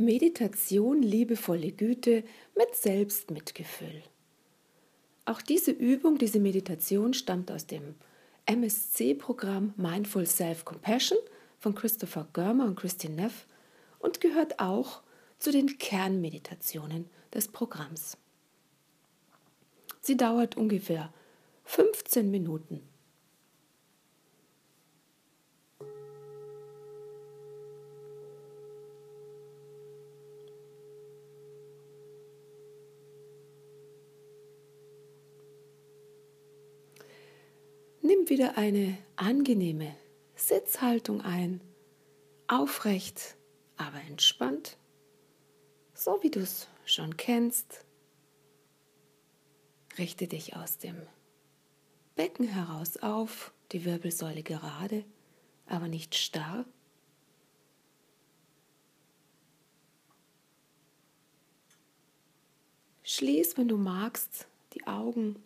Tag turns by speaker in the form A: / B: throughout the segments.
A: Meditation, liebevolle Güte mit Selbstmitgefühl. Auch diese Übung, diese Meditation stammt aus dem MSC-Programm Mindful Self-Compassion von Christopher Görmer und Christine Neff und gehört auch zu den Kernmeditationen des Programms. Sie dauert ungefähr 15 Minuten. Nimm wieder eine angenehme Sitzhaltung ein, aufrecht, aber entspannt, so wie du es schon kennst. Richte dich aus dem Becken heraus auf, die Wirbelsäule gerade, aber nicht starr. Schließ, wenn du magst, die Augen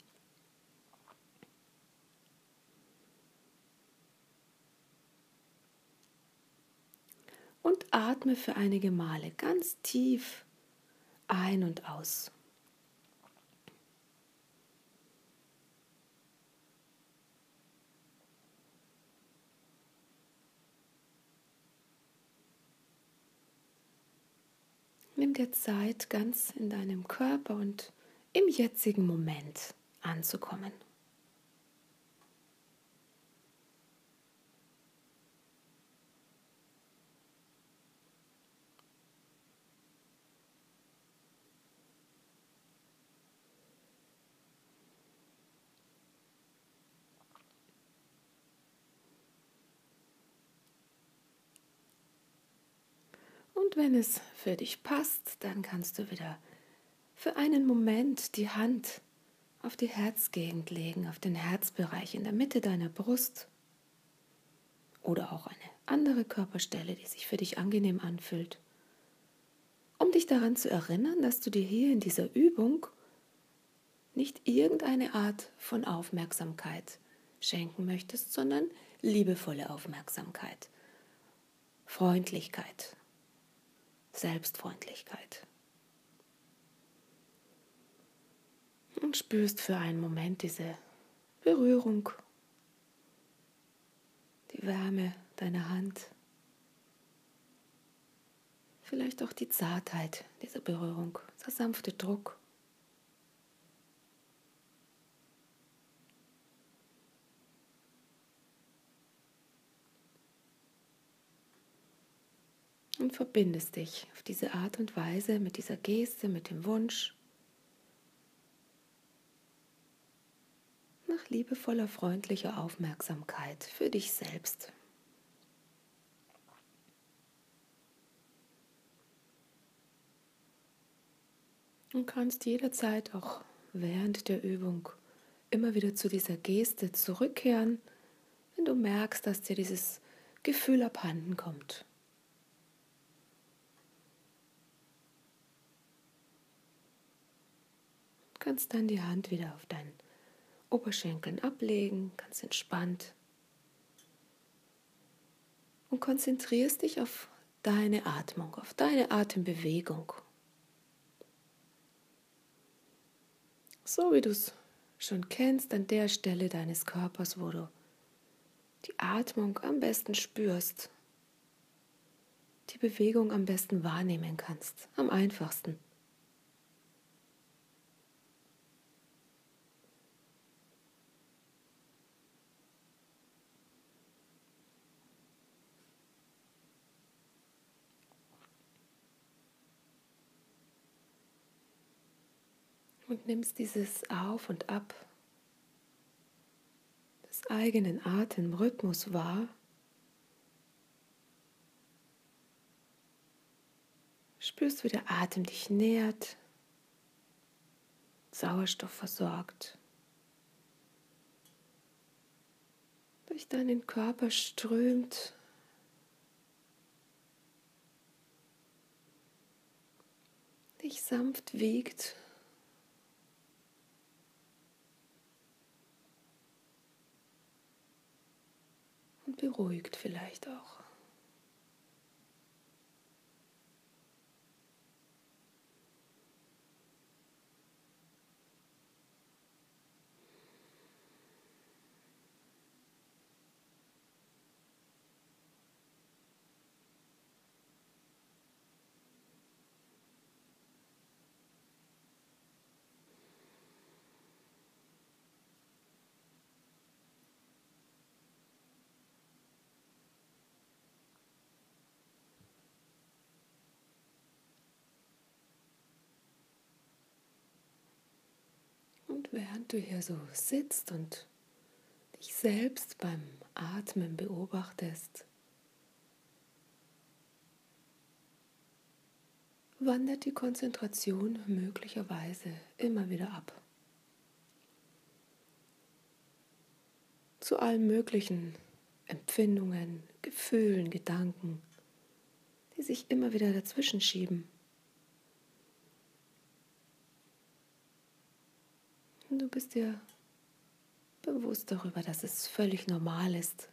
A: und atme für einige Male ganz tief ein und aus. Nimm dir Zeit, ganz in deinem Körper und im jetzigen Moment anzukommen. Wenn es für dich passt, dann kannst du wieder für einen Moment die Hand auf die Herzgegend legen, auf den Herzbereich in der Mitte deiner Brust oder auch eine andere Körperstelle, die sich für dich angenehm anfühlt, um dich daran zu erinnern, dass du dir hier in dieser Übung nicht irgendeine Art von Aufmerksamkeit schenken möchtest, sondern liebevolle Aufmerksamkeit, Freundlichkeit, Selbstfreundlichkeit. Und spürst für einen Moment diese Berührung, die Wärme deiner Hand, vielleicht auch die Zartheit dieser Berührung, der sanfte Druck. Und verbindest dich auf diese Art und Weise mit dieser Geste, mit dem Wunsch nach liebevoller, freundlicher Aufmerksamkeit für dich selbst. Du kannst jederzeit auch während der Übung immer wieder zu dieser Geste zurückkehren, wenn du merkst, dass dir dieses Gefühl abhanden kommt. Kannst dann die Hand wieder auf deinen Oberschenkeln ablegen, ganz entspannt. Und konzentrierst dich auf deine Atmung, auf deine Atembewegung. So wie du es schon kennst, an der Stelle deines Körpers, wo du die Atmung am besten spürst, die Bewegung am besten wahrnehmen kannst, am einfachsten. Und nimmst dieses Auf und Ab des eigenen Atemrhythmus wahr. Spürst, wie der Atem dich nährt, Sauerstoff versorgt, durch deinen Körper strömt. dich sanft wiegt und beruhigt vielleicht auch. Während du hier so sitzt und dich selbst beim Atmen beobachtest, wandert die Konzentration möglicherweise immer wieder ab. Zu allen möglichen Empfindungen, Gefühlen, Gedanken, die sich immer wieder dazwischen schieben. Und du bist dir bewusst darüber, dass es völlig normal ist.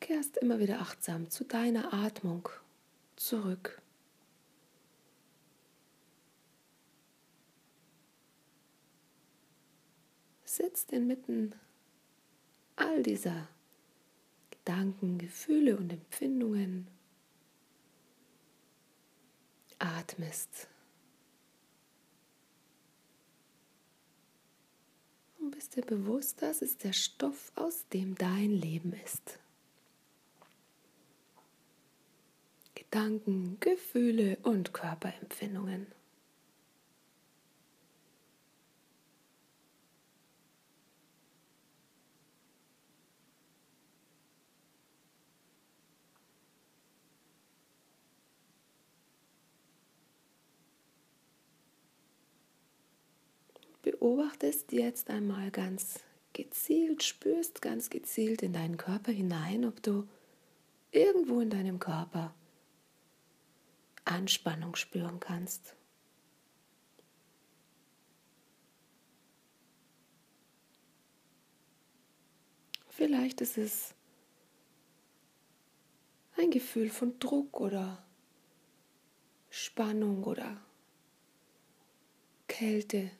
A: Kehrst immer wieder achtsam zu deiner Atmung zurück. Sitzt inmitten all dieser Gedanken, Gefühle und Empfindungen. Atmest. Und bist dir bewusst, das ist der Stoff, aus dem dein Leben ist. Gedanken, Gefühle und Körperempfindungen. Beobachtest jetzt einmal ganz gezielt, spürst ganz gezielt in deinen Körper hinein, ob du irgendwo in deinem Körper Anspannung spüren kannst. Vielleicht ist es ein Gefühl von Druck oder Spannung oder Kälte.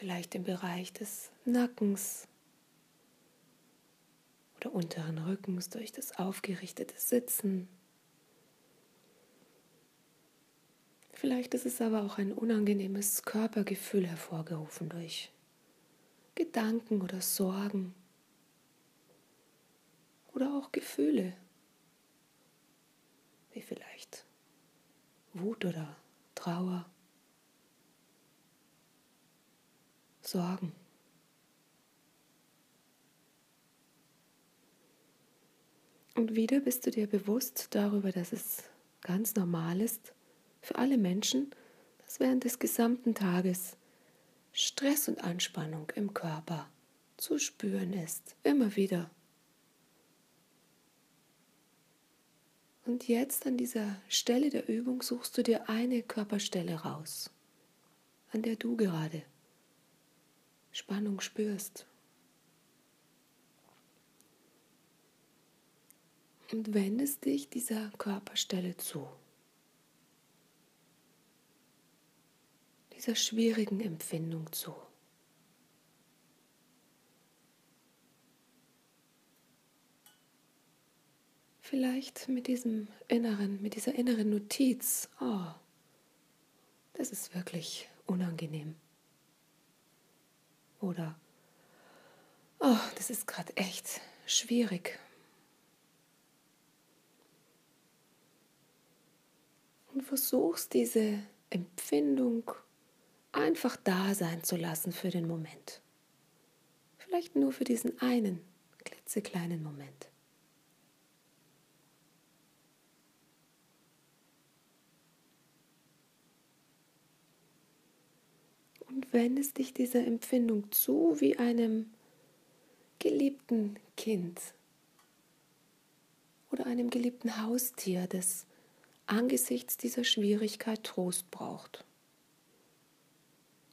A: Vielleicht im Bereich des Nackens oder unteren Rückens durch das aufgerichtete Sitzen. Vielleicht ist es aber auch ein unangenehmes Körpergefühl hervorgerufen durch Gedanken oder Sorgen oder auch Gefühle, wie vielleicht Wut oder Trauer. Sorgen. Und wieder bist du dir bewusst darüber, dass es ganz normal ist für alle Menschen, dass während des gesamten Tages Stress und Anspannung im Körper zu spüren ist, immer wieder. Und jetzt an dieser Stelle der Übung suchst du dir eine Körperstelle raus, an der du gerade Spannung spürst. Und wendest dich dieser Körperstelle zu. Dieser schwierigen Empfindung zu. Vielleicht mit diesem inneren, mit dieser inneren Notiz, oh, das ist wirklich unangenehm. Oder, oh, das ist gerade echt schwierig. Und versuchst diese Empfindung einfach da sein zu lassen für den Moment. Vielleicht nur für diesen einen klitzekleinen Moment. Wendest dich dieser Empfindung zu wie einem geliebten Kind oder einem geliebten Haustier, das angesichts dieser Schwierigkeit Trost braucht.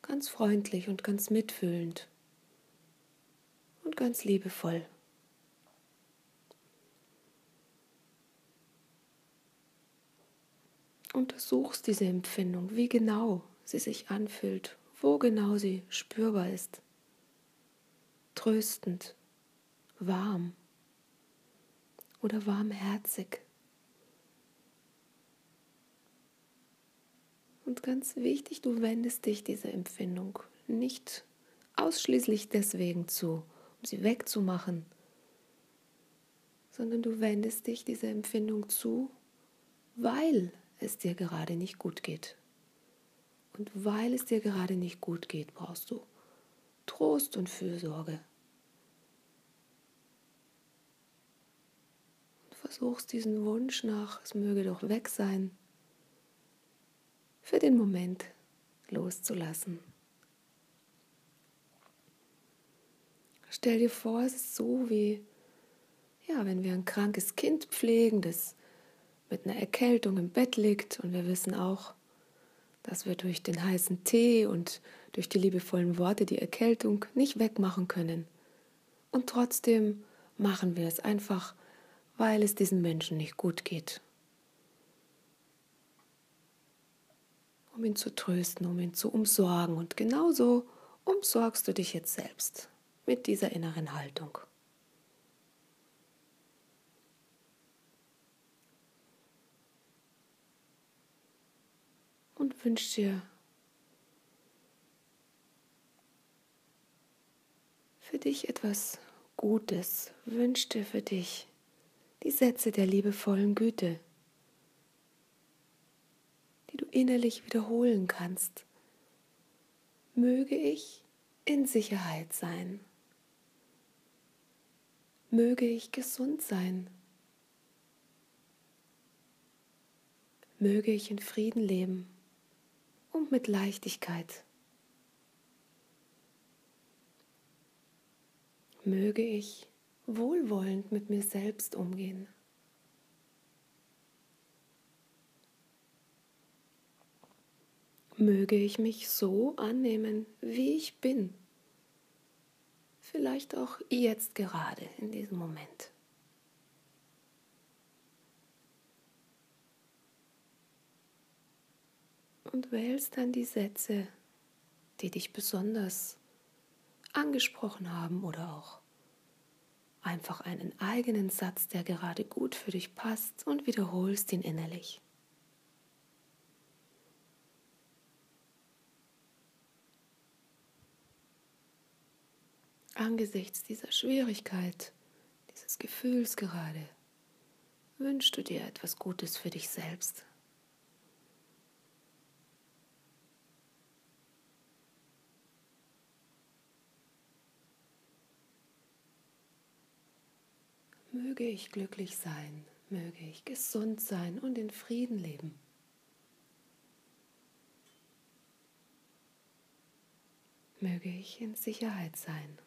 A: Ganz freundlich und ganz mitfühlend und ganz liebevoll. Untersuchst diese Empfindung, wie genau sie sich anfühlt wo genau sie spürbar ist. Tröstend, warm oder warmherzig. Und ganz wichtig, du wendest dich dieser Empfindung nicht ausschließlich deswegen zu, um sie wegzumachen, sondern du wendest dich dieser Empfindung zu, weil es dir gerade nicht gut geht. Und weil es dir gerade nicht gut geht, brauchst du Trost und Fürsorge. Und versuchst diesen Wunsch nach, es möge doch weg sein, für den Moment loszulassen. Stell dir vor, es ist so wie, ja, wenn wir ein krankes Kind pflegen, das mit einer Erkältung im Bett liegt und wir wissen auch, dass wir durch den heißen Tee und durch die liebevollen Worte die Erkältung nicht wegmachen können. Und trotzdem machen wir es einfach, weil es diesen Menschen nicht gut geht. Um ihn zu trösten, um ihn zu umsorgen. Und genauso umsorgst du dich jetzt selbst mit dieser inneren Haltung. und wünsche dir für dich etwas Gutes, wünsche dir für dich die Sätze der liebevollen Güte, die du innerlich wiederholen kannst. Möge ich in Sicherheit sein. Möge ich gesund sein. Möge ich in Frieden leben und mit Leichtigkeit. Möge ich wohlwollend mit mir selbst umgehen. Möge ich mich so annehmen, wie ich bin. Vielleicht auch jetzt gerade in diesem Moment. Und wählst dann die Sätze, die dich besonders angesprochen haben oder auch einfach einen eigenen Satz, der gerade gut für dich passt und wiederholst ihn innerlich. Angesichts dieser Schwierigkeit, dieses Gefühls gerade, wünschst du dir etwas Gutes für dich selbst. Möge ich glücklich sein, möge ich gesund sein und in Frieden leben. Möge ich in Sicherheit sein.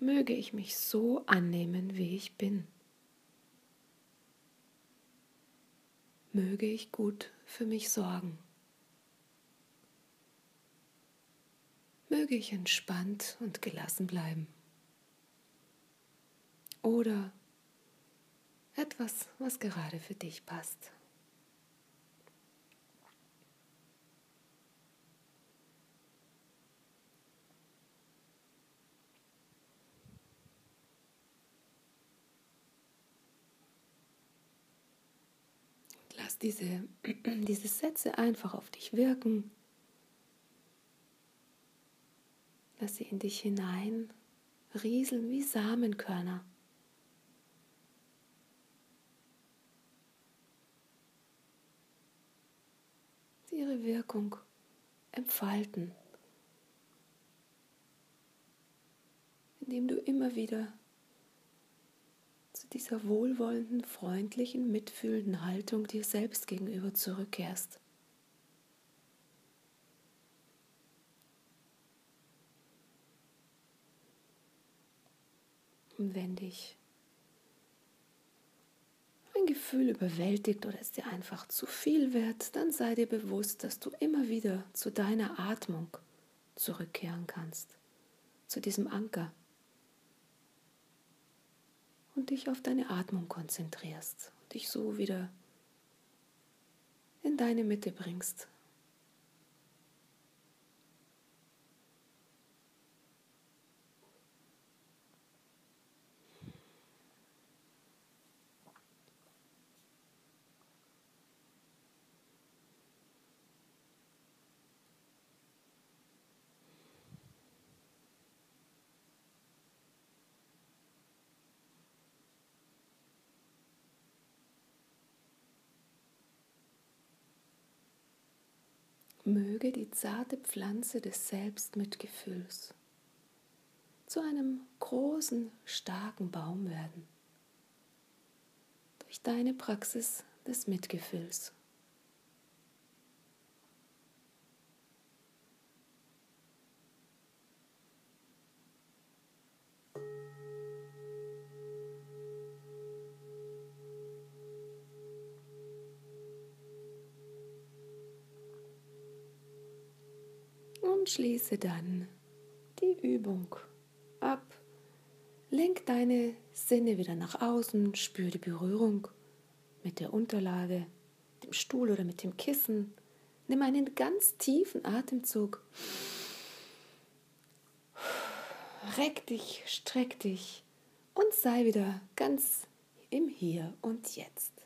A: Möge ich mich so annehmen, wie ich bin. Möge ich gut für mich sorgen. Möge ich entspannt und gelassen bleiben oder etwas, was gerade für dich passt. Lass diese, diese Sätze einfach auf dich wirken. Lass sie in dich hinein rieseln wie Samenkörner. Ihre Wirkung entfalten, indem du immer wieder zu dieser wohlwollenden, freundlichen, mitfühlenden Haltung dir selbst gegenüber zurückkehrst. Und wenn dich ein Gefühl überwältigt oder es dir einfach zu viel wird, dann sei dir bewusst, dass du immer wieder zu deiner Atmung zurückkehren kannst, zu diesem Anker und dich auf deine Atmung konzentrierst und dich so wieder in deine Mitte bringst. Möge die zarte Pflanze des Selbstmitgefühls zu einem großen, starken Baum werden. Durch deine Praxis des Mitgefühls. Und schließe dann die Übung ab. Lenk deine Sinne wieder nach außen, spür die Berührung mit der Unterlage, dem Stuhl oder mit dem Kissen. Nimm einen ganz tiefen Atemzug. Reck dich, streck dich und sei wieder ganz im Hier und Jetzt.